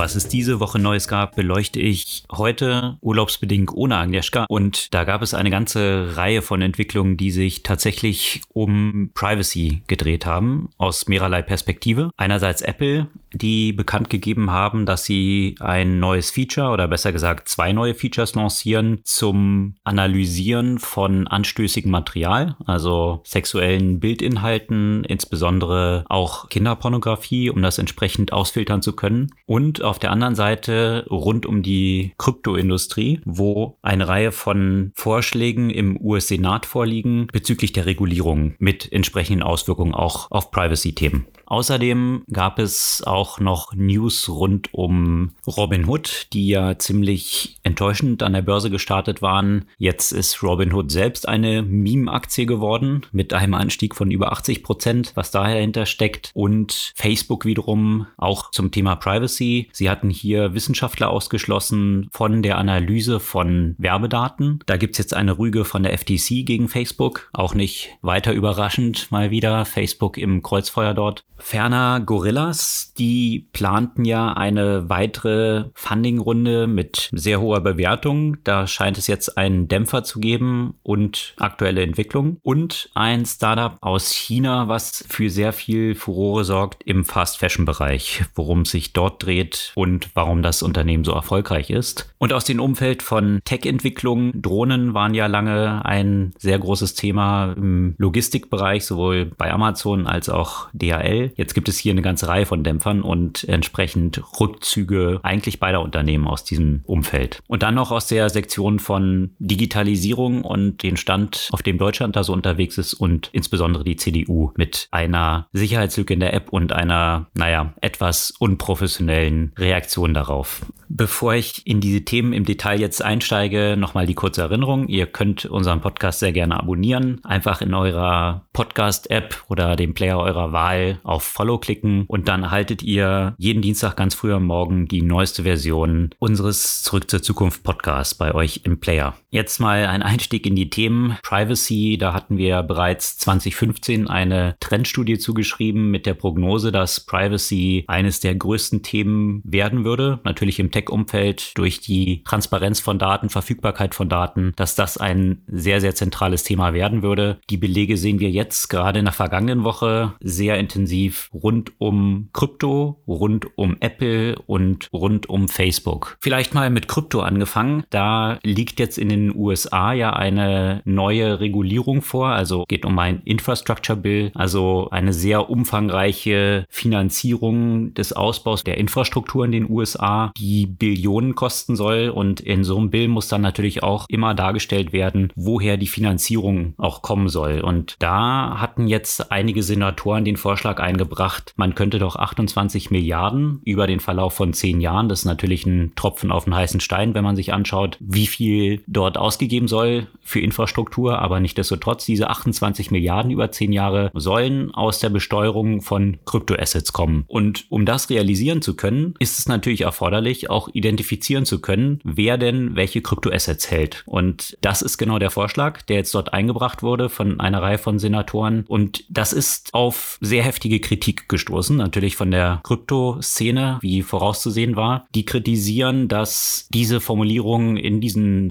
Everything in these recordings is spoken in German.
Was es diese Woche Neues gab, beleuchte ich heute urlaubsbedingt ohne Agnieszka. Und da gab es eine ganze Reihe von Entwicklungen, die sich tatsächlich um Privacy gedreht haben, aus mehrerlei Perspektive. Einerseits Apple, die bekannt gegeben haben, dass sie ein neues Feature oder besser gesagt zwei neue Features lancieren zum Analysieren von anstößigem Material, also sexuellen Bildinhalten, insbesondere auch Kinderpornografie, um das entsprechend ausfiltern zu können. Und auf der anderen Seite rund um die Kryptoindustrie, wo eine Reihe von Vorschlägen im US-Senat vorliegen bezüglich der Regulierung mit entsprechenden Auswirkungen auch auf Privacy-Themen. Außerdem gab es auch noch News rund um Robinhood, die ja ziemlich enttäuschend an der Börse gestartet waren. Jetzt ist Robinhood selbst eine Meme-Aktie geworden mit einem Anstieg von über 80 Prozent, was dahinter steckt. Und Facebook wiederum auch zum Thema Privacy. Sie hatten hier Wissenschaftler ausgeschlossen von der Analyse von Werbedaten. Da gibt es jetzt eine Rüge von der FTC gegen Facebook. Auch nicht weiter überraschend mal wieder. Facebook im Kreuzfeuer dort. Ferner Gorillas, die planten ja eine weitere Funding-Runde mit sehr hoher Bewertung. Da scheint es jetzt einen Dämpfer zu geben und aktuelle Entwicklung. Und ein Startup aus China, was für sehr viel Furore sorgt im Fast-Fashion-Bereich, worum es sich dort dreht und warum das Unternehmen so erfolgreich ist. Und aus dem Umfeld von Tech-Entwicklung, Drohnen waren ja lange ein sehr großes Thema im Logistikbereich, sowohl bei Amazon als auch DHL. Jetzt gibt es hier eine ganze Reihe von Dämpfern und entsprechend Rückzüge eigentlich beider Unternehmen aus diesem Umfeld. Und dann noch aus der Sektion von Digitalisierung und den Stand, auf dem Deutschland da so unterwegs ist und insbesondere die CDU mit einer Sicherheitslücke in der App und einer, naja, etwas unprofessionellen Reaktion darauf. Bevor ich in diese Themen im Detail jetzt einsteige, nochmal die kurze Erinnerung. Ihr könnt unseren Podcast sehr gerne abonnieren. Einfach in eurer Podcast-App oder dem Player eurer Wahl auf Follow klicken und dann erhaltet ihr jeden Dienstag ganz früh am Morgen die neueste Version unseres Zurück zur Zukunft Podcasts bei euch im Player. Jetzt mal ein Einstieg in die Themen Privacy. Da hatten wir bereits 2015 eine Trendstudie zugeschrieben mit der Prognose, dass Privacy eines der größten Themen werden würde. Natürlich im Tech-Umfeld durch die Transparenz von Daten, Verfügbarkeit von Daten, dass das ein sehr, sehr zentrales Thema werden würde. Die Belege sehen wir jetzt gerade in der vergangenen Woche sehr intensiv rund um Krypto, rund um Apple und rund um Facebook. Vielleicht mal mit Krypto angefangen. Da liegt jetzt in den USA ja eine neue Regulierung vor. Also geht um ein Infrastructure Bill, also eine sehr umfangreiche Finanzierung des Ausbaus der Infrastruktur in den USA, die Billionen kosten soll. Und in so einem Bill muss dann natürlich auch immer dargestellt werden, woher die Finanzierung auch kommen soll. Und da hatten jetzt einige Senatoren den Vorschlag eingebracht, man könnte doch 28 Milliarden über den Verlauf von zehn Jahren, das ist natürlich ein Tropfen auf den heißen Stein, wenn man sich anschaut, wie viel dort ausgegeben soll für Infrastruktur, aber nichtdestotrotz diese 28 Milliarden über zehn Jahre sollen aus der Besteuerung von Kryptoassets kommen. Und um das realisieren zu können, ist es natürlich erforderlich, auch identifizieren zu können, wer denn welche Kryptoassets hält. Und das ist genau der Vorschlag, der jetzt dort eingebracht wurde von einer Reihe von Senatoren. Und das ist auf sehr heftige Kritik gestoßen, natürlich von der Kryptoszene, wie vorauszusehen war. Die kritisieren, dass diese Formulierungen in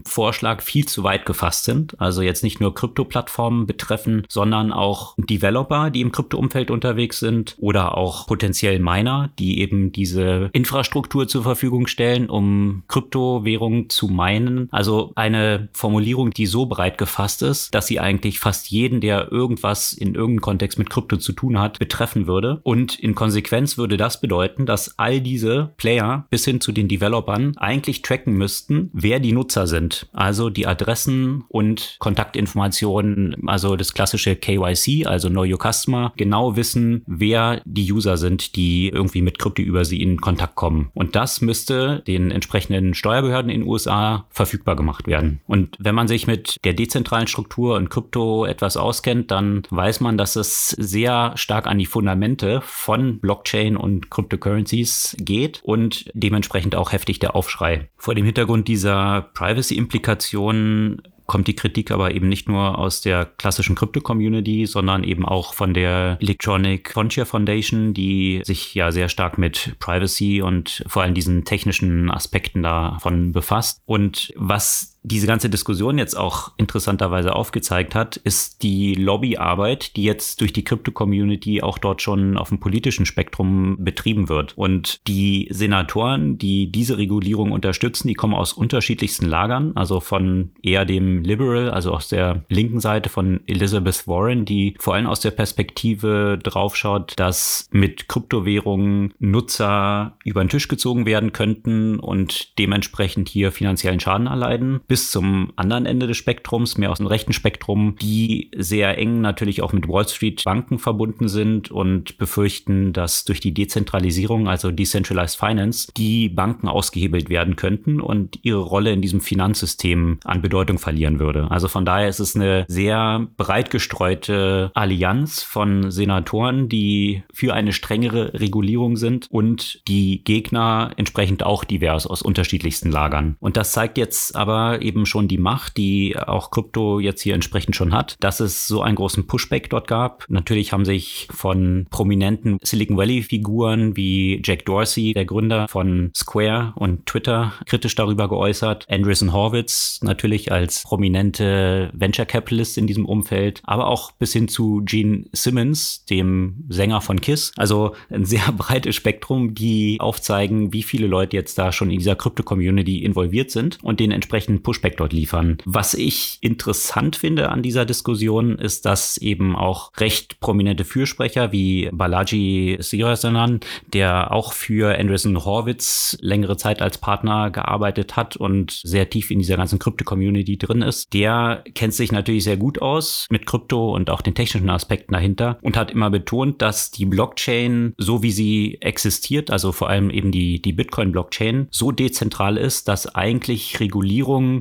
Vorschlag Vorschlag viel zu weit gefasst sind. Also jetzt nicht nur Krypto-Plattformen betreffen, sondern auch Developer, die im Krypto-Umfeld unterwegs sind oder auch potenziell Miner, die eben diese Infrastruktur zur Verfügung stellen, um Kryptowährungen zu meinen. Also eine Formulierung, die so breit gefasst ist, dass sie eigentlich fast jeden, der irgendwas in irgendeinem Kontext mit Krypto zu tun hat, betreffen würde. Und in Konsequenz würde das bedeuten, dass all diese Player bis hin zu den Developern eigentlich tracken müssten, wer die Nutzer sind. Also also die Adressen und Kontaktinformationen, also das klassische KYC, also Know Your Customer, genau wissen, wer die User sind, die irgendwie mit Krypto über sie in Kontakt kommen. Und das müsste Ergebnisse den entsprechenden Steuerbehörden in den USA verfügbar gemacht werden. Und wenn man sich mit der dezentralen Struktur und Krypto etwas auskennt, dann weiß man, dass es sehr stark an die Fundamente von Blockchain und Cryptocurrencies geht und dementsprechend auch heftig der Aufschrei. Vor dem Hintergrund dieser Privacy-Implikationen kommt die Kritik aber eben nicht nur aus der klassischen Krypto-Community, sondern eben auch von der Electronic Frontier Foundation, die sich ja sehr stark mit Privacy und vor allem diesen technischen Aspekten davon befasst. Und was diese ganze Diskussion jetzt auch interessanterweise aufgezeigt hat, ist die Lobbyarbeit, die jetzt durch die Krypto-Community auch dort schon auf dem politischen Spektrum betrieben wird. Und die Senatoren, die diese Regulierung unterstützen, die kommen aus unterschiedlichsten Lagern, also von eher dem Liberal, also aus der linken Seite von Elizabeth Warren, die vor allem aus der Perspektive draufschaut, dass mit Kryptowährungen Nutzer über den Tisch gezogen werden könnten und dementsprechend hier finanziellen Schaden erleiden bis zum anderen Ende des Spektrums, mehr aus dem rechten Spektrum, die sehr eng natürlich auch mit Wall Street Banken verbunden sind und befürchten, dass durch die Dezentralisierung, also Decentralized Finance, die Banken ausgehebelt werden könnten und ihre Rolle in diesem Finanzsystem an Bedeutung verlieren würde. Also von daher ist es eine sehr breit gestreute Allianz von Senatoren, die für eine strengere Regulierung sind und die Gegner entsprechend auch divers aus unterschiedlichsten Lagern. Und das zeigt jetzt aber eben schon die Macht, die auch Krypto jetzt hier entsprechend schon hat, dass es so einen großen Pushback dort gab. Natürlich haben sich von prominenten Silicon Valley Figuren wie Jack Dorsey, der Gründer von Square und Twitter, kritisch darüber geäußert. Andreessen Horwitz natürlich als prominente Venture Capitalist in diesem Umfeld, aber auch bis hin zu Gene Simmons, dem Sänger von Kiss. Also ein sehr breites Spektrum, die aufzeigen, wie viele Leute jetzt da schon in dieser Krypto-Community involviert sind und den entsprechenden Pushback dort liefern. Was ich interessant finde an dieser Diskussion ist, dass eben auch recht prominente Fürsprecher wie Balaji Sirasanan, der auch für Andreessen Horwitz längere Zeit als Partner gearbeitet hat und sehr tief in dieser ganzen Krypto-Community drin ist, der kennt sich natürlich sehr gut aus mit Krypto und auch den technischen Aspekten dahinter und hat immer betont, dass die Blockchain, so wie sie existiert, also vor allem eben die, die Bitcoin-Blockchain, so dezentral ist, dass eigentlich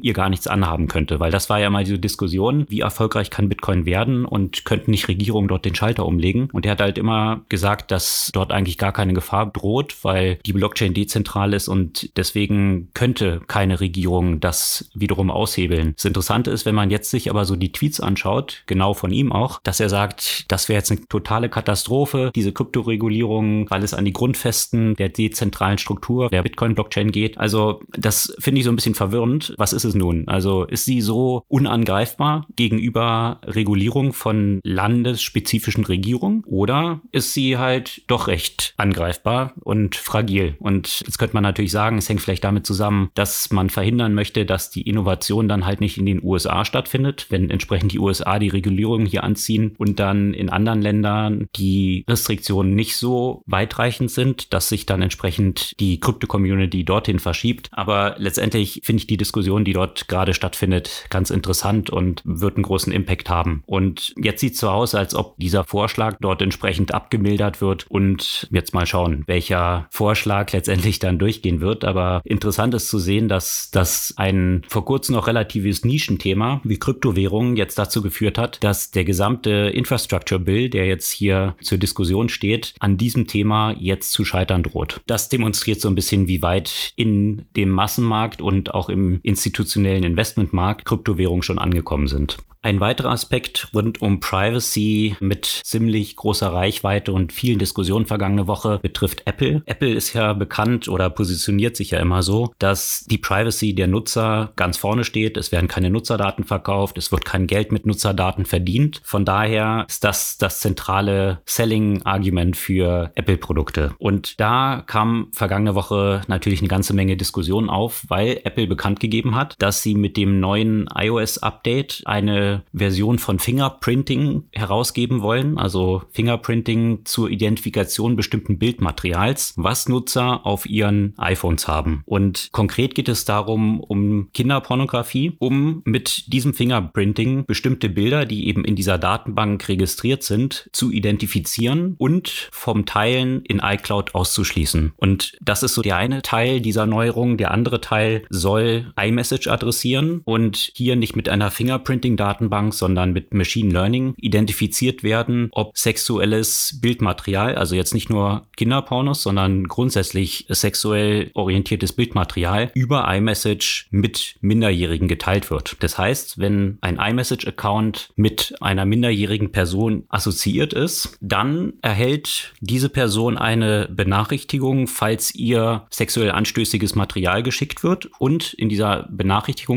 Ihr gar nichts anhaben könnte, weil das war ja mal diese Diskussion, wie erfolgreich kann Bitcoin werden und könnten nicht Regierungen dort den Schalter umlegen. Und er hat halt immer gesagt, dass dort eigentlich gar keine Gefahr droht, weil die Blockchain dezentral ist und deswegen könnte keine Regierung das wiederum aushebeln. Das Interessante ist, wenn man jetzt sich aber so die Tweets anschaut, genau von ihm auch, dass er sagt, das wäre jetzt eine totale Katastrophe, diese Kryptoregulierung, weil es an die Grundfesten der dezentralen Struktur der Bitcoin-Blockchain geht. Also das finde ich so ein bisschen verwirrend. Was ist es nun? Also ist sie so unangreifbar gegenüber Regulierung von landesspezifischen Regierungen oder ist sie halt doch recht angreifbar und fragil? Und jetzt könnte man natürlich sagen, es hängt vielleicht damit zusammen, dass man verhindern möchte, dass die Innovation dann halt nicht in den USA stattfindet, wenn entsprechend die USA die Regulierung hier anziehen und dann in anderen Ländern die Restriktionen nicht so weitreichend sind, dass sich dann entsprechend die Krypto-Community dorthin verschiebt. Aber letztendlich finde ich die Diskussion, die dort gerade stattfindet, ganz interessant und wird einen großen Impact haben. Und jetzt sieht es so aus, als ob dieser Vorschlag dort entsprechend abgemildert wird und jetzt mal schauen, welcher Vorschlag letztendlich dann durchgehen wird. Aber interessant ist zu sehen, dass das ein vor kurzem noch relatives Nischenthema wie Kryptowährungen jetzt dazu geführt hat, dass der gesamte Infrastructure Bill, der jetzt hier zur Diskussion steht, an diesem Thema jetzt zu scheitern droht. Das demonstriert so ein bisschen, wie weit in dem Massenmarkt und auch im Institut institutionellen Investmentmarkt Kryptowährungen schon angekommen sind. Ein weiterer Aspekt rund um Privacy mit ziemlich großer Reichweite und vielen Diskussionen vergangene Woche betrifft Apple. Apple ist ja bekannt oder positioniert sich ja immer so, dass die Privacy der Nutzer ganz vorne steht. Es werden keine Nutzerdaten verkauft, es wird kein Geld mit Nutzerdaten verdient. Von daher ist das das zentrale Selling-Argument für Apple-Produkte. Und da kam vergangene Woche natürlich eine ganze Menge Diskussionen auf, weil Apple bekannt gegeben hat, dass sie mit dem neuen iOS-Update eine Version von Fingerprinting herausgeben wollen, also Fingerprinting zur Identifikation bestimmten Bildmaterials, was Nutzer auf ihren iPhones haben. Und konkret geht es darum, um Kinderpornografie, um mit diesem Fingerprinting bestimmte Bilder, die eben in dieser Datenbank registriert sind, zu identifizieren und vom Teilen in iCloud auszuschließen. Und das ist so der eine Teil dieser Neuerung. Der andere Teil soll iMessage adressieren und hier nicht mit einer Fingerprinting-Datenbank, sondern mit Machine Learning identifiziert werden, ob sexuelles Bildmaterial, also jetzt nicht nur Kinderpornos, sondern grundsätzlich sexuell orientiertes Bildmaterial über iMessage mit Minderjährigen geteilt wird. Das heißt, wenn ein iMessage-Account mit einer minderjährigen Person assoziiert ist, dann erhält diese Person eine Benachrichtigung, falls ihr sexuell anstößiges Material geschickt wird. Und in dieser Benachrichtigung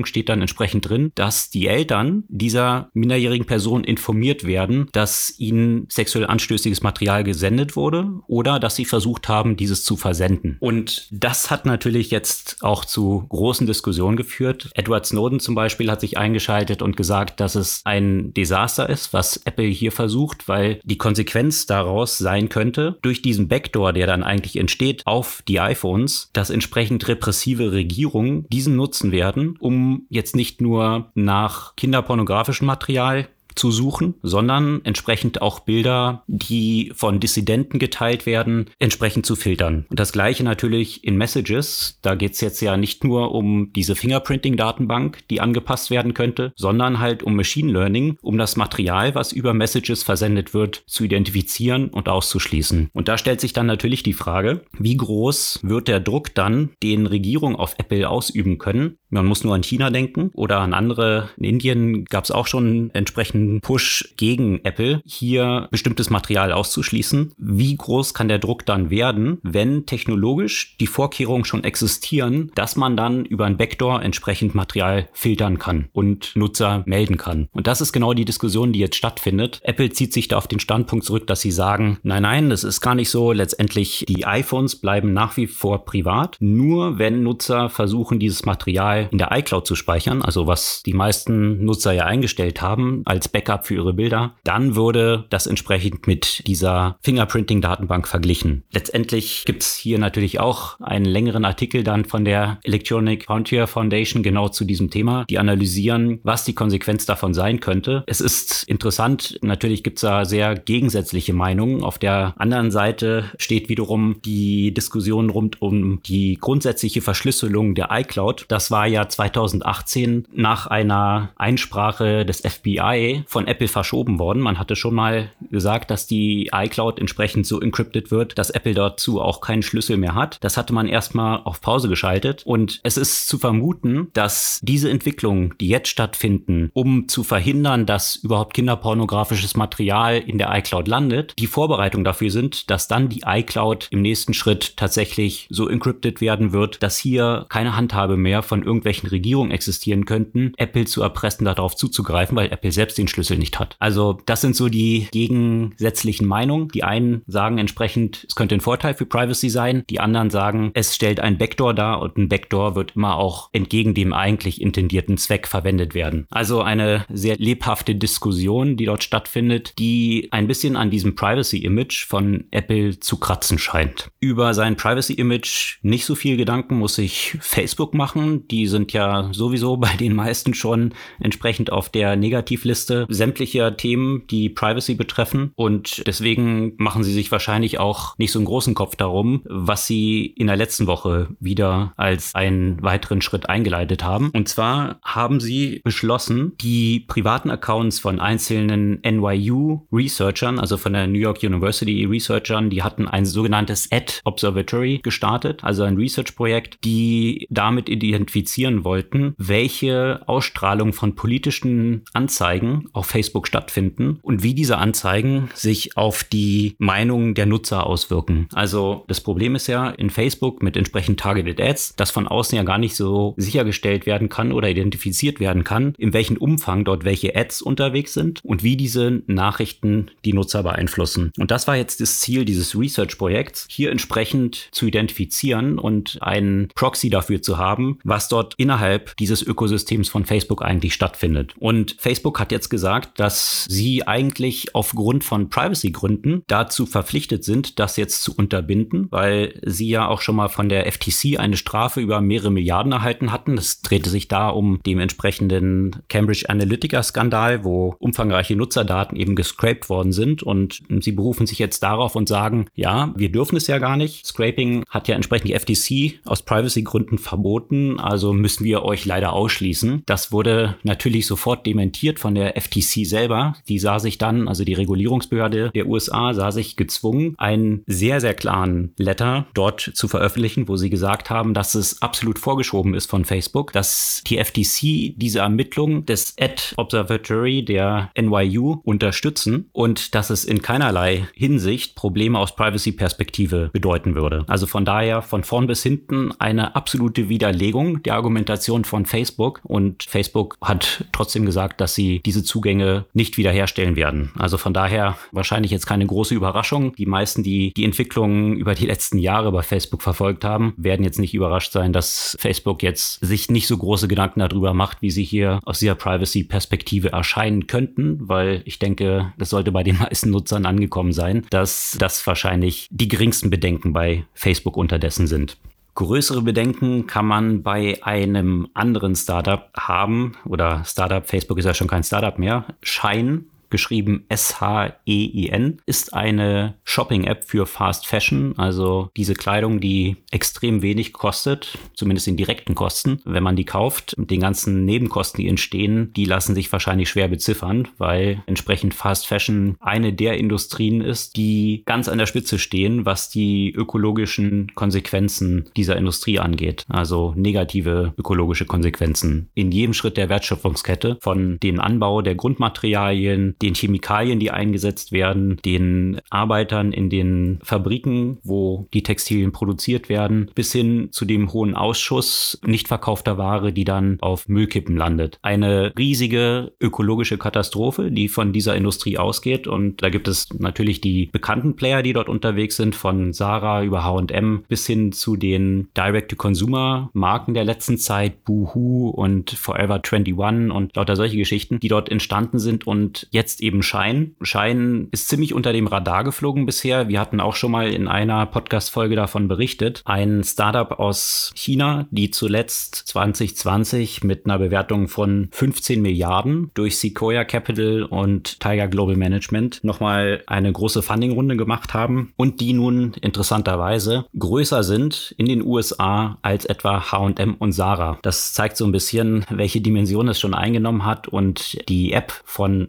steht dann entsprechend drin, dass die Eltern dieser minderjährigen Person informiert werden, dass ihnen sexuell anstößiges Material gesendet wurde oder dass sie versucht haben, dieses zu versenden. Und das hat natürlich jetzt auch zu großen Diskussionen geführt. Edward Snowden zum Beispiel hat sich eingeschaltet und gesagt, dass es ein Desaster ist, was Apple hier versucht, weil die Konsequenz daraus sein könnte, durch diesen Backdoor, der dann eigentlich entsteht auf die iPhones, dass entsprechend repressive Regierungen diesen nutzen werden, um jetzt nicht nur nach kinderpornografischem Material zu suchen, sondern entsprechend auch Bilder, die von Dissidenten geteilt werden, entsprechend zu filtern. Und das gleiche natürlich in Messages. Da geht es jetzt ja nicht nur um diese Fingerprinting-Datenbank, die angepasst werden könnte, sondern halt um Machine Learning, um das Material, was über Messages versendet wird, zu identifizieren und auszuschließen. Und da stellt sich dann natürlich die Frage, wie groß wird der Druck dann, den Regierungen auf Apple ausüben können? Man muss nur an China denken oder an andere. In Indien gab es auch schon entsprechend einen Push gegen Apple, hier bestimmtes Material auszuschließen. Wie groß kann der Druck dann werden, wenn technologisch die Vorkehrungen schon existieren, dass man dann über ein Backdoor entsprechend Material filtern kann und Nutzer melden kann? Und das ist genau die Diskussion, die jetzt stattfindet. Apple zieht sich da auf den Standpunkt zurück, dass sie sagen, nein, nein, das ist gar nicht so. Letztendlich die iPhones bleiben nach wie vor privat. Nur wenn Nutzer versuchen, dieses Material in der iCloud zu speichern, also was die meisten Nutzer ja eingestellt haben als Backup für ihre Bilder, dann würde das entsprechend mit dieser Fingerprinting-Datenbank verglichen. Letztendlich gibt es hier natürlich auch einen längeren Artikel dann von der Electronic Frontier Foundation genau zu diesem Thema, die analysieren, was die Konsequenz davon sein könnte. Es ist interessant, natürlich gibt es da sehr gegensätzliche Meinungen. Auf der anderen Seite steht wiederum die Diskussion rund um die grundsätzliche Verschlüsselung der iCloud. Das war ja 2018 nach einer Einsprache des FBI von Apple verschoben worden. Man hatte schon mal gesagt, dass die iCloud entsprechend so encrypted wird, dass Apple dazu auch keinen Schlüssel mehr hat. Das hatte man erstmal auf Pause geschaltet und es ist zu vermuten, dass diese Entwicklungen, die jetzt stattfinden, um zu verhindern, dass überhaupt kinderpornografisches Material in der iCloud landet, die Vorbereitung dafür sind, dass dann die iCloud im nächsten Schritt tatsächlich so encrypted werden wird, dass hier keine Handhabe mehr von irgendwelchen Regierungen existieren könnten, Apple zu erpressen, darauf zuzugreifen, weil Apple selbst den Schlüssel nicht hat. Also das sind so die gegensätzlichen Meinungen. Die einen sagen entsprechend, es könnte ein Vorteil für Privacy sein. Die anderen sagen, es stellt ein Backdoor dar und ein Backdoor wird immer auch entgegen dem eigentlich intendierten Zweck verwendet werden. Also eine sehr lebhafte Diskussion, die dort stattfindet, die ein bisschen an diesem Privacy-Image von Apple zu kratzen scheint. Über sein Privacy-Image nicht so viel Gedanken muss sich Facebook machen. Die sind ja sowieso bei den meisten schon entsprechend auf der Negativliste sämtlicher Themen, die Privacy betreffen. Und deswegen machen sie sich wahrscheinlich auch nicht so einen großen Kopf darum, was sie in der letzten Woche wieder als einen weiteren Schritt eingeleitet haben. Und zwar haben sie beschlossen, die privaten Accounts von einzelnen NYU-Researchern, also von der New York University Researchern, die hatten ein sogenanntes Ad Observatory gestartet, also ein Research-Projekt, die damit identifizieren wollten, welche Ausstrahlung von politischen Anzeigen auf Facebook stattfinden und wie diese Anzeigen sich auf die Meinung der Nutzer auswirken. Also das Problem ist ja in Facebook mit entsprechend Targeted Ads, dass von außen ja gar nicht so sichergestellt werden kann oder identifiziert werden kann, in welchem Umfang dort welche Ads unterwegs sind und wie diese Nachrichten die Nutzer beeinflussen. Und das war jetzt das Ziel dieses Research-Projekts, hier entsprechend zu identifizieren und einen Proxy dafür zu haben, was dort innerhalb dieses Ökosystems von Facebook eigentlich stattfindet. Und Facebook hat jetzt gesagt, dass sie eigentlich aufgrund von Privacy-Gründen dazu verpflichtet sind, das jetzt zu unterbinden, weil sie ja auch schon mal von der FTC eine Strafe über mehrere Milliarden erhalten hatten. Es drehte sich da um den entsprechenden Cambridge Analytica-Skandal, wo umfangreiche Nutzerdaten eben gescraped worden sind. Und sie berufen sich jetzt darauf und sagen, ja, wir dürfen es ja gar nicht. Scraping hat ja entsprechend die FTC aus Privacy-Gründen verboten, also müssen wir euch leider ausschließen. Das wurde natürlich sofort dementiert von der FTC selber. Die sah sich dann, also die Regulierungsbehörde der USA, sah sich gezwungen, einen sehr, sehr klaren Letter dort zu veröffentlichen, wo sie gesagt haben, dass es absolut vorgeschoben ist von Facebook, dass die FTC diese Ermittlung des Ad Observatory der NYU unterstützen und dass es in keinerlei Hinsicht Probleme aus Privacy-Perspektive bedeuten würde. Also von daher von vorn bis hinten eine absolute Widerlegung der Argumentation von Facebook und Facebook hat trotzdem gesagt, dass sie diese Zugänge nicht wiederherstellen werden. Also von daher wahrscheinlich jetzt keine große Überraschung. Die meisten, die die Entwicklungen über die letzten Jahre bei Facebook verfolgt haben, werden jetzt nicht überrascht sein, dass Facebook jetzt sich nicht so große Gedanken darüber macht, wie sie hier aus dieser Privacy-Perspektive erscheinen könnten, weil ich denke, das sollte bei den meisten Nutzern angekommen sein, dass das wahrscheinlich die geringsten Bedenken bei Facebook unterdessen sind. Größere Bedenken kann man bei einem anderen Startup haben oder Startup, Facebook ist ja schon kein Startup mehr, Shine geschrieben S-H-E-I-N, ist eine Shopping-App für Fast Fashion, also diese Kleidung, die extrem wenig kostet, zumindest in direkten Kosten, wenn man die kauft. Den ganzen Nebenkosten, die entstehen, die lassen sich wahrscheinlich schwer beziffern, weil entsprechend Fast Fashion eine der Industrien ist, die ganz an der Spitze stehen, was die ökologischen Konsequenzen dieser Industrie angeht. Also negative ökologische Konsequenzen in jedem Schritt der Wertschöpfungskette, von dem Anbau der Grundmaterialien, den Chemikalien, die eingesetzt werden, den Arbeitern in den Fabriken, wo die Textilien produziert werden, bis hin zu dem hohen Ausschuss nicht verkaufter Ware, die dann auf Müllkippen landet. Eine riesige ökologische Katastrophe, die von dieser Industrie ausgeht. Und da gibt es natürlich die bekannten Player, die dort unterwegs sind, von Sarah über H&M bis hin zu den Direct-to-Consumer-Marken der letzten Zeit, Boohoo und Forever 21 und lauter solche Geschichten, die dort entstanden sind und jetzt jetzt eben Schein. Schein ist ziemlich unter dem Radar geflogen bisher. Wir hatten auch schon mal in einer Podcast-Folge davon berichtet. Ein Startup aus China, die zuletzt 2020 mit einer Bewertung von 15 Milliarden durch Sequoia Capital und Tiger Global Management nochmal eine große Funding-Runde gemacht haben und die nun interessanterweise größer sind in den USA als etwa H&M und Sarah. Das zeigt so ein bisschen, welche Dimension es schon eingenommen hat und die App von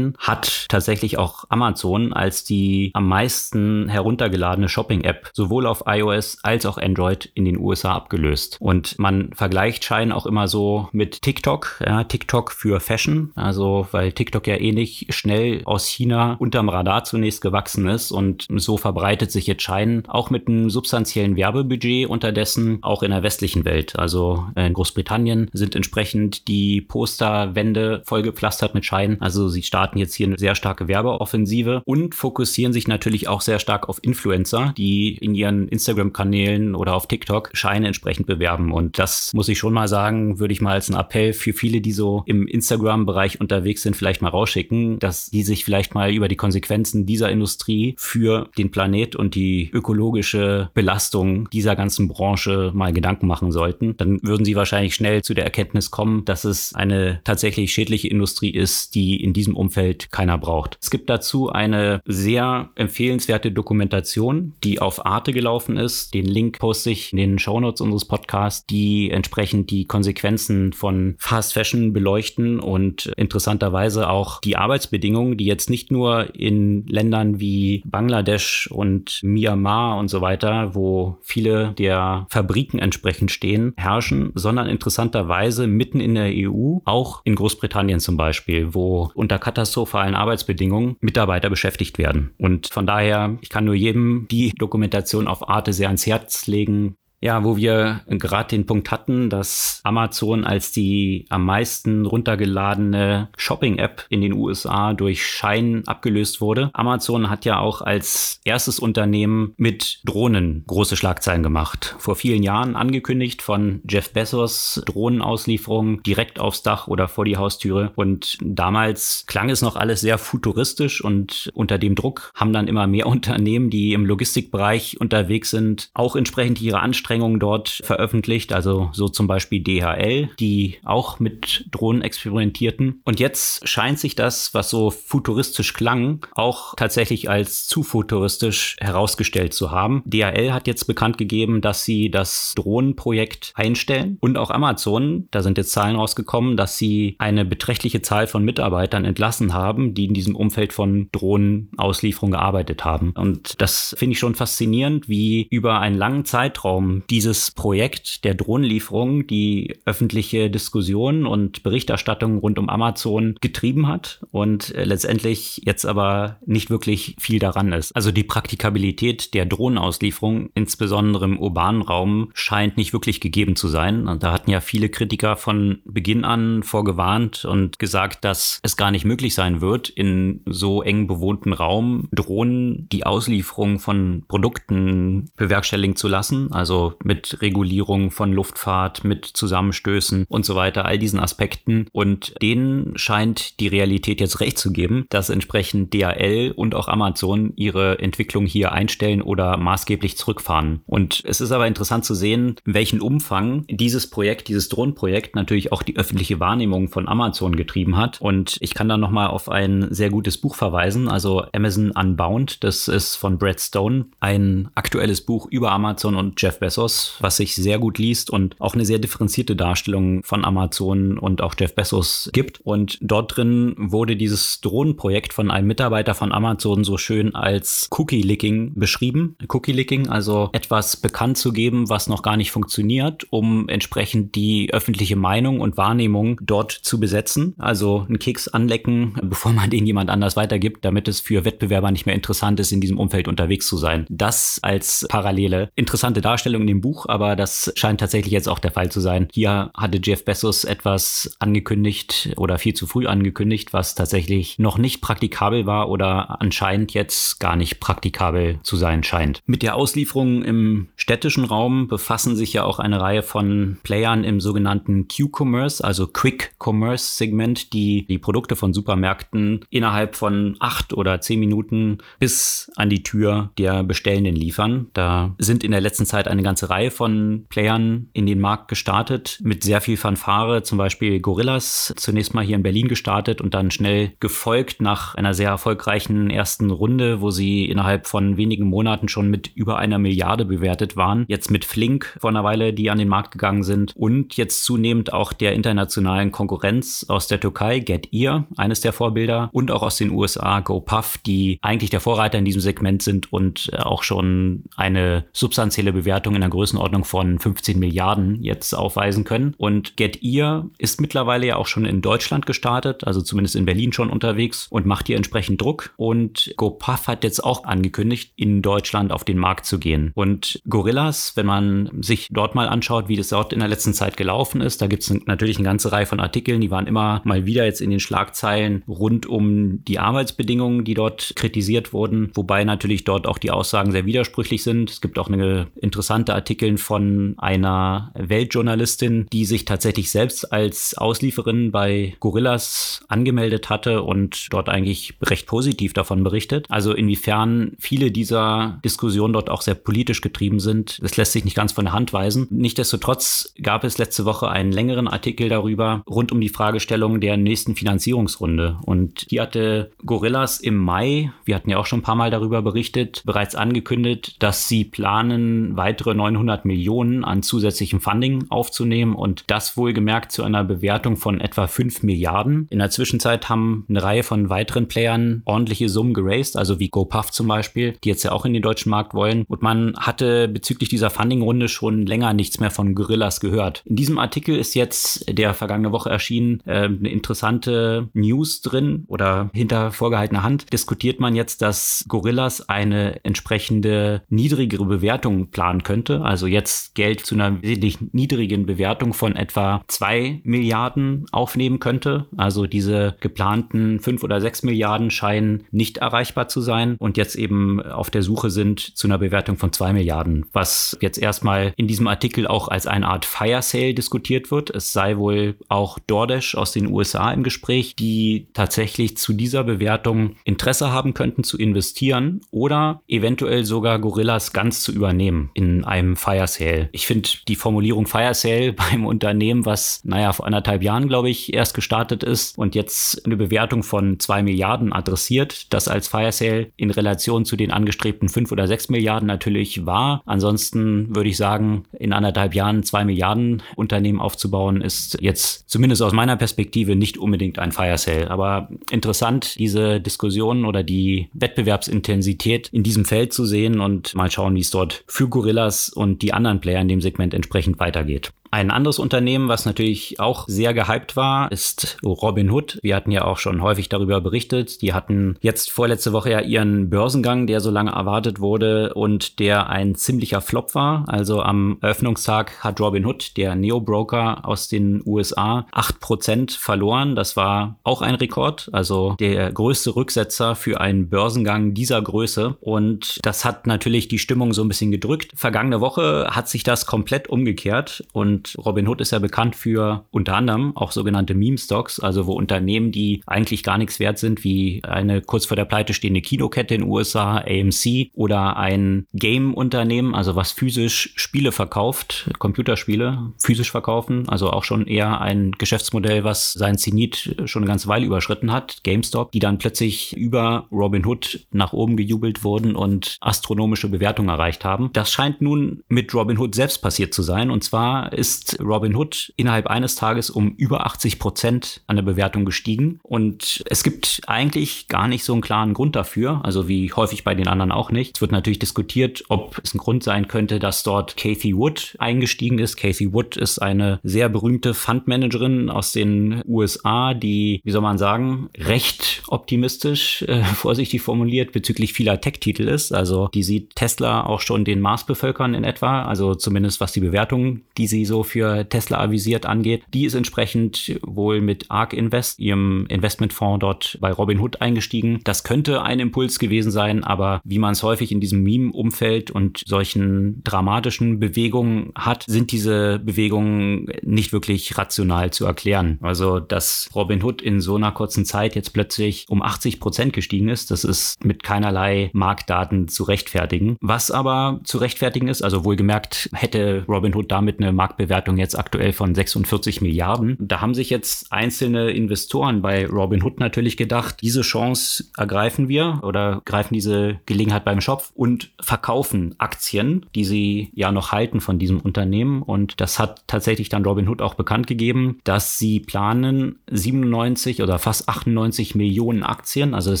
Hat tatsächlich auch Amazon als die am meisten heruntergeladene Shopping-App sowohl auf iOS als auch Android in den USA abgelöst. Und man vergleicht Schein auch immer so mit TikTok, ja, TikTok für Fashion, also weil TikTok ja eh nicht schnell aus China unterm Radar zunächst gewachsen ist und so verbreitet sich jetzt Schein auch mit einem substanziellen Werbebudget unterdessen auch in der westlichen Welt. Also in Großbritannien sind entsprechend die Posterwände vollgepflastert mit Schein. Also sie starten jetzt hier eine sehr starke Werbeoffensive und fokussieren sich natürlich auch sehr stark auf Influencer, die in ihren Instagram-Kanälen oder auf TikTok Scheine entsprechend bewerben. Und das muss ich schon mal sagen, würde ich mal als einen Appell für viele, die so im Instagram-Bereich unterwegs sind, vielleicht mal rausschicken, dass die sich vielleicht mal über die Konsequenzen dieser Industrie für den Planet und die ökologische Belastung dieser ganzen Branche mal Gedanken machen sollten. Dann würden sie wahrscheinlich schnell zu der Erkenntnis kommen, dass es eine tatsächlich schädliche Industrie ist, die in diesem Umfeld Umfeld keiner braucht. Es gibt dazu eine sehr empfehlenswerte Dokumentation, die auf Arte gelaufen ist. Den Link poste ich in den Shownotes unseres Podcasts, die entsprechend die Konsequenzen von Fast Fashion beleuchten und interessanterweise auch die Arbeitsbedingungen, die jetzt nicht nur in Ländern wie Bangladesch und Myanmar und so weiter, wo viele der Fabriken entsprechend stehen, herrschen, sondern interessanterweise mitten in der EU, auch in Großbritannien zum Beispiel, wo unter katastrophalen Arbeitsbedingungen Mitarbeiter beschäftigt werden. Und von daher, ich kann nur jedem die Dokumentation auf Arte sehr ans Herz legen. Ja, wo wir gerade den Punkt hatten, dass Amazon als die am meisten runtergeladene Shopping-App in den USA durch Schein abgelöst wurde. Amazon hat ja auch als erstes Unternehmen mit Drohnen große Schlagzeilen gemacht. Vor vielen Jahren angekündigt von Jeff Bezos Drohnenauslieferung direkt aufs Dach oder vor die Haustüre. Und damals klang es noch alles sehr futuristisch und unter dem Druck haben dann immer mehr Unternehmen, die im Logistikbereich unterwegs sind, auch entsprechend ihre Anstrengungen Anstrengungen dort veröffentlicht, also so zum Beispiel DHL, die auch mit Drohnen experimentierten. Und jetzt scheint sich das, was so futuristisch klang, auch tatsächlich als zu futuristisch herausgestellt zu haben. DHL hat jetzt bekannt gegeben, dass sie das Drohnenprojekt einstellen und auch Amazon, da sind jetzt Zahlen rausgekommen, dass sie eine beträchtliche Zahl von Mitarbeitern entlassen haben, die in diesem Umfeld von Drohnenauslieferung gearbeitet haben. Und das finde ich schon faszinierend, wie über einen langen Zeitraum dieses Projekt der Drohnenlieferung die öffentliche Diskussion und Berichterstattung rund um Amazon getrieben hat und äh, letztendlich jetzt aber nicht wirklich viel daran ist. Also die Praktikabilität der Drohnenauslieferung, insbesondere im urbanen Raum, scheint nicht wirklich gegeben zu sein. Und da hatten ja viele Kritiker von Beginn an vorgewarnt und gesagt, dass es gar nicht möglich sein wird, in so eng bewohnten Raum Drohnen die Auslieferung von Produkten bewerkstelligen zu lassen. Also mit Regulierung von Luftfahrt, mit Zusammenstößen und so weiter, all diesen Aspekten. Und denen scheint die Realität jetzt recht zu geben, dass entsprechend DHL und auch Amazon ihre Entwicklung hier einstellen oder maßgeblich zurückfahren. Und es ist aber interessant zu sehen, in welchen Umfang dieses Projekt, dieses Drohnenprojekt natürlich auch die öffentliche Wahrnehmung von Amazon getrieben hat. Und ich kann da nochmal auf ein sehr gutes Buch verweisen, also Amazon Unbound. Das ist von Brad Stone, ein aktuelles Buch über Amazon und Jeff Bezos Bezos, was sich sehr gut liest und auch eine sehr differenzierte Darstellung von Amazon und auch Jeff Bezos gibt. Und dort drin wurde dieses Drohnenprojekt von einem Mitarbeiter von Amazon so schön als Cookie-Licking beschrieben. Cookie-Licking, also etwas bekannt zu geben, was noch gar nicht funktioniert, um entsprechend die öffentliche Meinung und Wahrnehmung dort zu besetzen. Also einen Keks anlecken, bevor man den jemand anders weitergibt, damit es für Wettbewerber nicht mehr interessant ist, in diesem Umfeld unterwegs zu sein. Das als parallele interessante Darstellung in dem Buch, aber das scheint tatsächlich jetzt auch der Fall zu sein. Hier hatte Jeff Bezos etwas angekündigt oder viel zu früh angekündigt, was tatsächlich noch nicht praktikabel war oder anscheinend jetzt gar nicht praktikabel zu sein scheint. Mit der Auslieferung im städtischen Raum befassen sich ja auch eine Reihe von Playern im sogenannten Q-Commerce, also Quick Commerce Segment, die die Produkte von Supermärkten innerhalb von acht oder zehn Minuten bis an die Tür der Bestellenden liefern. Da sind in der letzten Zeit eine ganze ganze Reihe von Playern in den Markt gestartet, mit sehr viel Fanfare, zum Beispiel Gorillas, zunächst mal hier in Berlin gestartet und dann schnell gefolgt nach einer sehr erfolgreichen ersten Runde, wo sie innerhalb von wenigen Monaten schon mit über einer Milliarde bewertet waren. Jetzt mit Flink vor einer Weile, die an den Markt gegangen sind und jetzt zunehmend auch der internationalen Konkurrenz aus der Türkei, Get Ear, eines der Vorbilder, und auch aus den USA, GoPuff, die eigentlich der Vorreiter in diesem Segment sind und auch schon eine substanzielle Bewertung in einer Größenordnung von 15 Milliarden jetzt aufweisen können. Und Get Ear ist mittlerweile ja auch schon in Deutschland gestartet, also zumindest in Berlin schon unterwegs und macht hier entsprechend Druck. Und GoPuff hat jetzt auch angekündigt, in Deutschland auf den Markt zu gehen. Und Gorillas, wenn man sich dort mal anschaut, wie das dort in der letzten Zeit gelaufen ist, da gibt es natürlich eine ganze Reihe von Artikeln, die waren immer mal wieder jetzt in den Schlagzeilen rund um die Arbeitsbedingungen, die dort kritisiert wurden, wobei natürlich dort auch die Aussagen sehr widersprüchlich sind. Es gibt auch eine interessante unter Artikeln von einer Weltjournalistin, die sich tatsächlich selbst als Auslieferin bei Gorillas angemeldet hatte und dort eigentlich recht positiv davon berichtet. Also inwiefern viele dieser Diskussionen dort auch sehr politisch getrieben sind, das lässt sich nicht ganz von der Hand weisen. Nichtsdestotrotz gab es letzte Woche einen längeren Artikel darüber rund um die Fragestellung der nächsten Finanzierungsrunde. Und die hatte Gorillas im Mai, wir hatten ja auch schon ein paar Mal darüber berichtet, bereits angekündigt, dass sie planen, weitere 900 Millionen an zusätzlichem Funding aufzunehmen und das wohlgemerkt zu einer Bewertung von etwa 5 Milliarden. In der Zwischenzeit haben eine Reihe von weiteren Playern ordentliche Summen geraced, also wie GoPuff zum Beispiel, die jetzt ja auch in den deutschen Markt wollen. Und man hatte bezüglich dieser Funding-Runde schon länger nichts mehr von Gorillas gehört. In diesem Artikel ist jetzt, der vergangene Woche erschienen, äh, eine interessante News drin oder hinter vorgehaltener Hand diskutiert man jetzt, dass Gorillas eine entsprechende niedrigere Bewertung planen könnte. Also jetzt Geld zu einer wesentlich niedrigen Bewertung von etwa zwei Milliarden aufnehmen könnte. Also diese geplanten fünf oder sechs Milliarden scheinen nicht erreichbar zu sein und jetzt eben auf der Suche sind zu einer Bewertung von zwei Milliarden, was jetzt erstmal in diesem Artikel auch als eine Art Fire Sale diskutiert wird. Es sei wohl auch DoorDash aus den USA im Gespräch, die tatsächlich zu dieser Bewertung Interesse haben könnten zu investieren oder eventuell sogar Gorillas ganz zu übernehmen in einem Fire Sale. Ich finde die Formulierung Fire Sale beim Unternehmen, was, naja, vor anderthalb Jahren, glaube ich, erst gestartet ist und jetzt eine Bewertung von zwei Milliarden adressiert, das als Fire Sale in Relation zu den angestrebten fünf oder sechs Milliarden natürlich war. Ansonsten würde ich sagen, in anderthalb Jahren zwei Milliarden Unternehmen aufzubauen, ist jetzt zumindest aus meiner Perspektive nicht unbedingt ein Fire Sale. Aber interessant, diese Diskussion oder die Wettbewerbsintensität in diesem Feld zu sehen und mal schauen, wie es dort für Gorillas und die anderen Player in dem Segment entsprechend weitergeht. Ein anderes Unternehmen, was natürlich auch sehr gehypt war, ist Robinhood. Wir hatten ja auch schon häufig darüber berichtet. Die hatten jetzt vorletzte Woche ja ihren Börsengang, der so lange erwartet wurde und der ein ziemlicher Flop war. Also am Eröffnungstag hat Robinhood, der Neo-Broker aus den USA, acht Prozent verloren. Das war auch ein Rekord, also der größte Rücksetzer für einen Börsengang dieser Größe. Und das hat natürlich die Stimmung so ein bisschen gedrückt. Vergangene Woche hat sich das komplett umgekehrt und Robinhood ist ja bekannt für unter anderem auch sogenannte Meme-Stocks, also wo Unternehmen, die eigentlich gar nichts wert sind, wie eine kurz vor der Pleite stehende Kinokette in den USA, AMC oder ein Game-Unternehmen, also was physisch Spiele verkauft, Computerspiele physisch verkaufen, also auch schon eher ein Geschäftsmodell, was sein Zenit schon eine ganze Weile überschritten hat, GameStop, die dann plötzlich über Robinhood nach oben gejubelt wurden und astronomische Bewertungen erreicht haben. Das scheint nun mit Robinhood selbst passiert zu sein und zwar ist ist Robinhood innerhalb eines Tages um über 80 Prozent an der Bewertung gestiegen. Und es gibt eigentlich gar nicht so einen klaren Grund dafür, also wie häufig bei den anderen auch nicht. Es wird natürlich diskutiert, ob es ein Grund sein könnte, dass dort Kathy Wood eingestiegen ist. Kathy Wood ist eine sehr berühmte Fundmanagerin aus den USA, die, wie soll man sagen, recht optimistisch, äh, vorsichtig formuliert, bezüglich vieler Tech-Titel ist. Also die sieht Tesla auch schon den Mars bevölkern in etwa, also zumindest was die Bewertung, die sie so für Tesla avisiert angeht. Die ist entsprechend wohl mit ARK Invest, ihrem Investmentfonds dort bei Robinhood eingestiegen. Das könnte ein Impuls gewesen sein, aber wie man es häufig in diesem Meme-Umfeld und solchen dramatischen Bewegungen hat, sind diese Bewegungen nicht wirklich rational zu erklären. Also, dass Robinhood in so einer kurzen Zeit jetzt plötzlich um 80 Prozent gestiegen ist, das ist mit keinerlei Marktdaten zu rechtfertigen. Was aber zu rechtfertigen ist, also wohlgemerkt hätte Robinhood damit eine Marktbewertung Bewertung jetzt aktuell von 46 Milliarden. Da haben sich jetzt einzelne Investoren bei Robinhood natürlich gedacht, diese Chance ergreifen wir oder greifen diese Gelegenheit beim Schopf und verkaufen Aktien, die sie ja noch halten von diesem Unternehmen. Und das hat tatsächlich dann Robinhood auch bekannt gegeben, dass sie planen 97 oder fast 98 Millionen Aktien, also das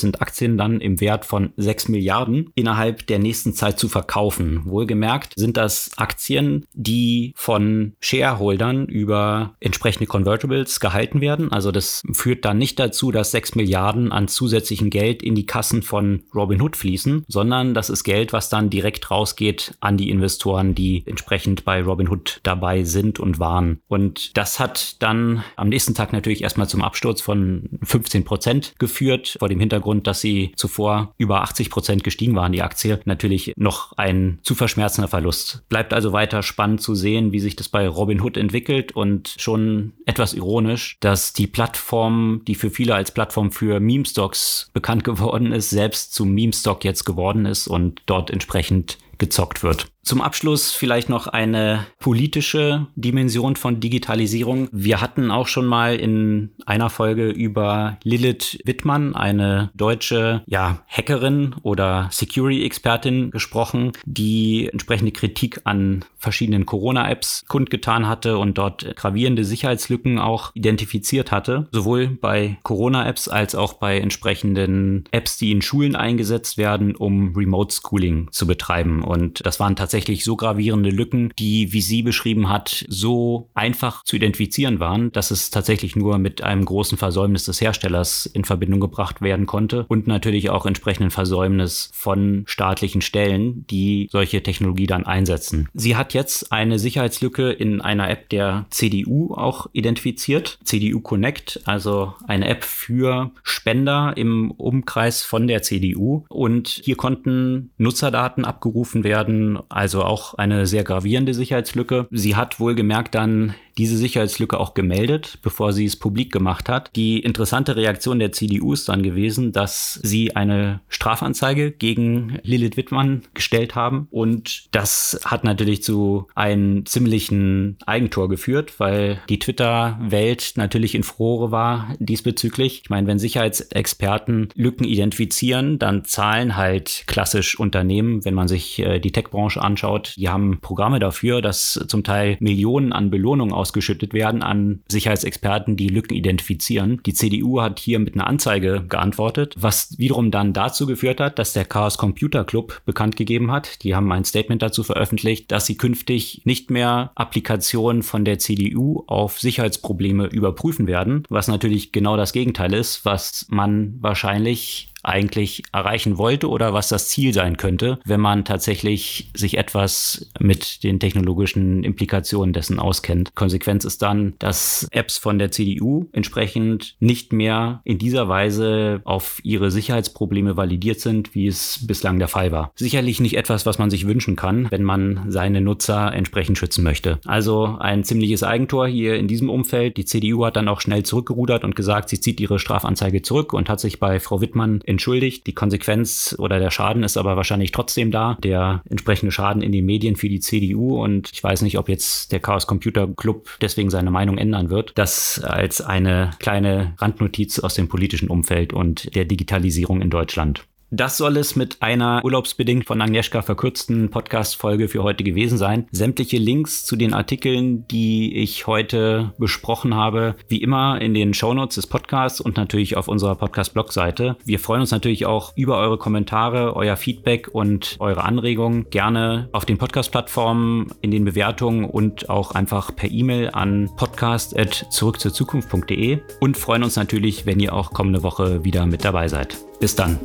sind Aktien dann im Wert von 6 Milliarden, innerhalb der nächsten Zeit zu verkaufen. Wohlgemerkt sind das Aktien, die von Shareholdern über entsprechende Convertibles gehalten werden. Also das führt dann nicht dazu, dass 6 Milliarden an zusätzlichen Geld in die Kassen von Robinhood fließen, sondern das ist Geld, was dann direkt rausgeht an die Investoren, die entsprechend bei Robinhood dabei sind und waren. Und das hat dann am nächsten Tag natürlich erstmal zum Absturz von 15 Prozent geführt, vor dem Hintergrund, dass sie zuvor über 80 Prozent gestiegen waren, die Aktie. Natürlich noch ein zu verschmerzender Verlust. Bleibt also weiter spannend zu sehen, wie sich das bei Robinhood entwickelt und schon etwas ironisch, dass die Plattform, die für viele als Plattform für Meme-Stocks bekannt geworden ist, selbst zum Meme-Stock jetzt geworden ist und dort entsprechend gezockt wird. Zum Abschluss vielleicht noch eine politische Dimension von Digitalisierung. Wir hatten auch schon mal in einer Folge über Lilith Wittmann, eine deutsche ja, Hackerin oder Security-Expertin gesprochen, die entsprechende Kritik an verschiedenen Corona-Apps kundgetan hatte und dort gravierende Sicherheitslücken auch identifiziert hatte, sowohl bei Corona-Apps als auch bei entsprechenden Apps, die in Schulen eingesetzt werden, um Remote Schooling zu betreiben. Und das waren tatsächlich so gravierende Lücken, die, wie sie beschrieben hat, so einfach zu identifizieren waren, dass es tatsächlich nur mit einem großen Versäumnis des Herstellers in Verbindung gebracht werden konnte und natürlich auch entsprechenden Versäumnis von staatlichen Stellen, die solche Technologie dann einsetzen. Sie hat jetzt eine Sicherheitslücke in einer App der CDU auch identifiziert, CDU Connect, also eine App für Spender im Umkreis von der CDU und hier konnten Nutzerdaten abgerufen werden, also auch eine sehr gravierende Sicherheitslücke. Sie hat wohlgemerkt dann diese Sicherheitslücke auch gemeldet, bevor sie es publik gemacht hat. Die interessante Reaktion der CDU ist dann gewesen, dass sie eine Strafanzeige gegen Lilith Wittmann gestellt haben. Und das hat natürlich zu einem ziemlichen Eigentor geführt, weil die Twitter-Welt natürlich in Furore war diesbezüglich. Ich meine, wenn Sicherheitsexperten Lücken identifizieren, dann zahlen halt klassisch Unternehmen, wenn man sich äh, die Tech-Branche anschaut, die haben Programme dafür, dass zum Teil Millionen an Belohnungen ausgeschüttet werden an Sicherheitsexperten, die Lücken identifizieren. Die CDU hat hier mit einer Anzeige geantwortet, was wiederum dann dazu geführt hat, dass der Chaos Computer Club bekannt gegeben hat. Die haben ein Statement dazu veröffentlicht, dass sie künftig nicht mehr Applikationen von der CDU auf Sicherheitsprobleme überprüfen werden, was natürlich genau das Gegenteil ist, was man wahrscheinlich eigentlich erreichen wollte oder was das Ziel sein könnte, wenn man tatsächlich sich etwas mit den technologischen Implikationen dessen auskennt. Konsequenz ist dann, dass Apps von der CDU entsprechend nicht mehr in dieser Weise auf ihre Sicherheitsprobleme validiert sind, wie es bislang der Fall war. Sicherlich nicht etwas, was man sich wünschen kann, wenn man seine Nutzer entsprechend schützen möchte. Also ein ziemliches Eigentor hier in diesem Umfeld. Die CDU hat dann auch schnell zurückgerudert und gesagt, sie zieht ihre Strafanzeige zurück und hat sich bei Frau Wittmann entschuldigt. Die Konsequenz oder der Schaden ist aber wahrscheinlich trotzdem da. Der entsprechende Schaden in den Medien für die CDU und ich weiß nicht, ob jetzt der Chaos Computer Club deswegen seine Meinung ändern wird. Das als eine kleine Randnotiz aus dem politischen Umfeld und der Digitalisierung in Deutschland. Das soll es mit einer urlaubsbedingt von Agnieszka verkürzten Podcast-Folge für heute gewesen sein. Sämtliche Links zu den Artikeln, die ich heute besprochen habe, wie immer in den Shownotes des Podcasts und natürlich auf unserer Podcast-Blog-Seite. Wir freuen uns natürlich auch über eure Kommentare, euer Feedback und eure Anregungen. Gerne auf den Podcast-Plattformen, in den Bewertungen und auch einfach per E-Mail an podcast.zurückzurzukunft.de und freuen uns natürlich, wenn ihr auch kommende Woche wieder mit dabei seid. Bis dann.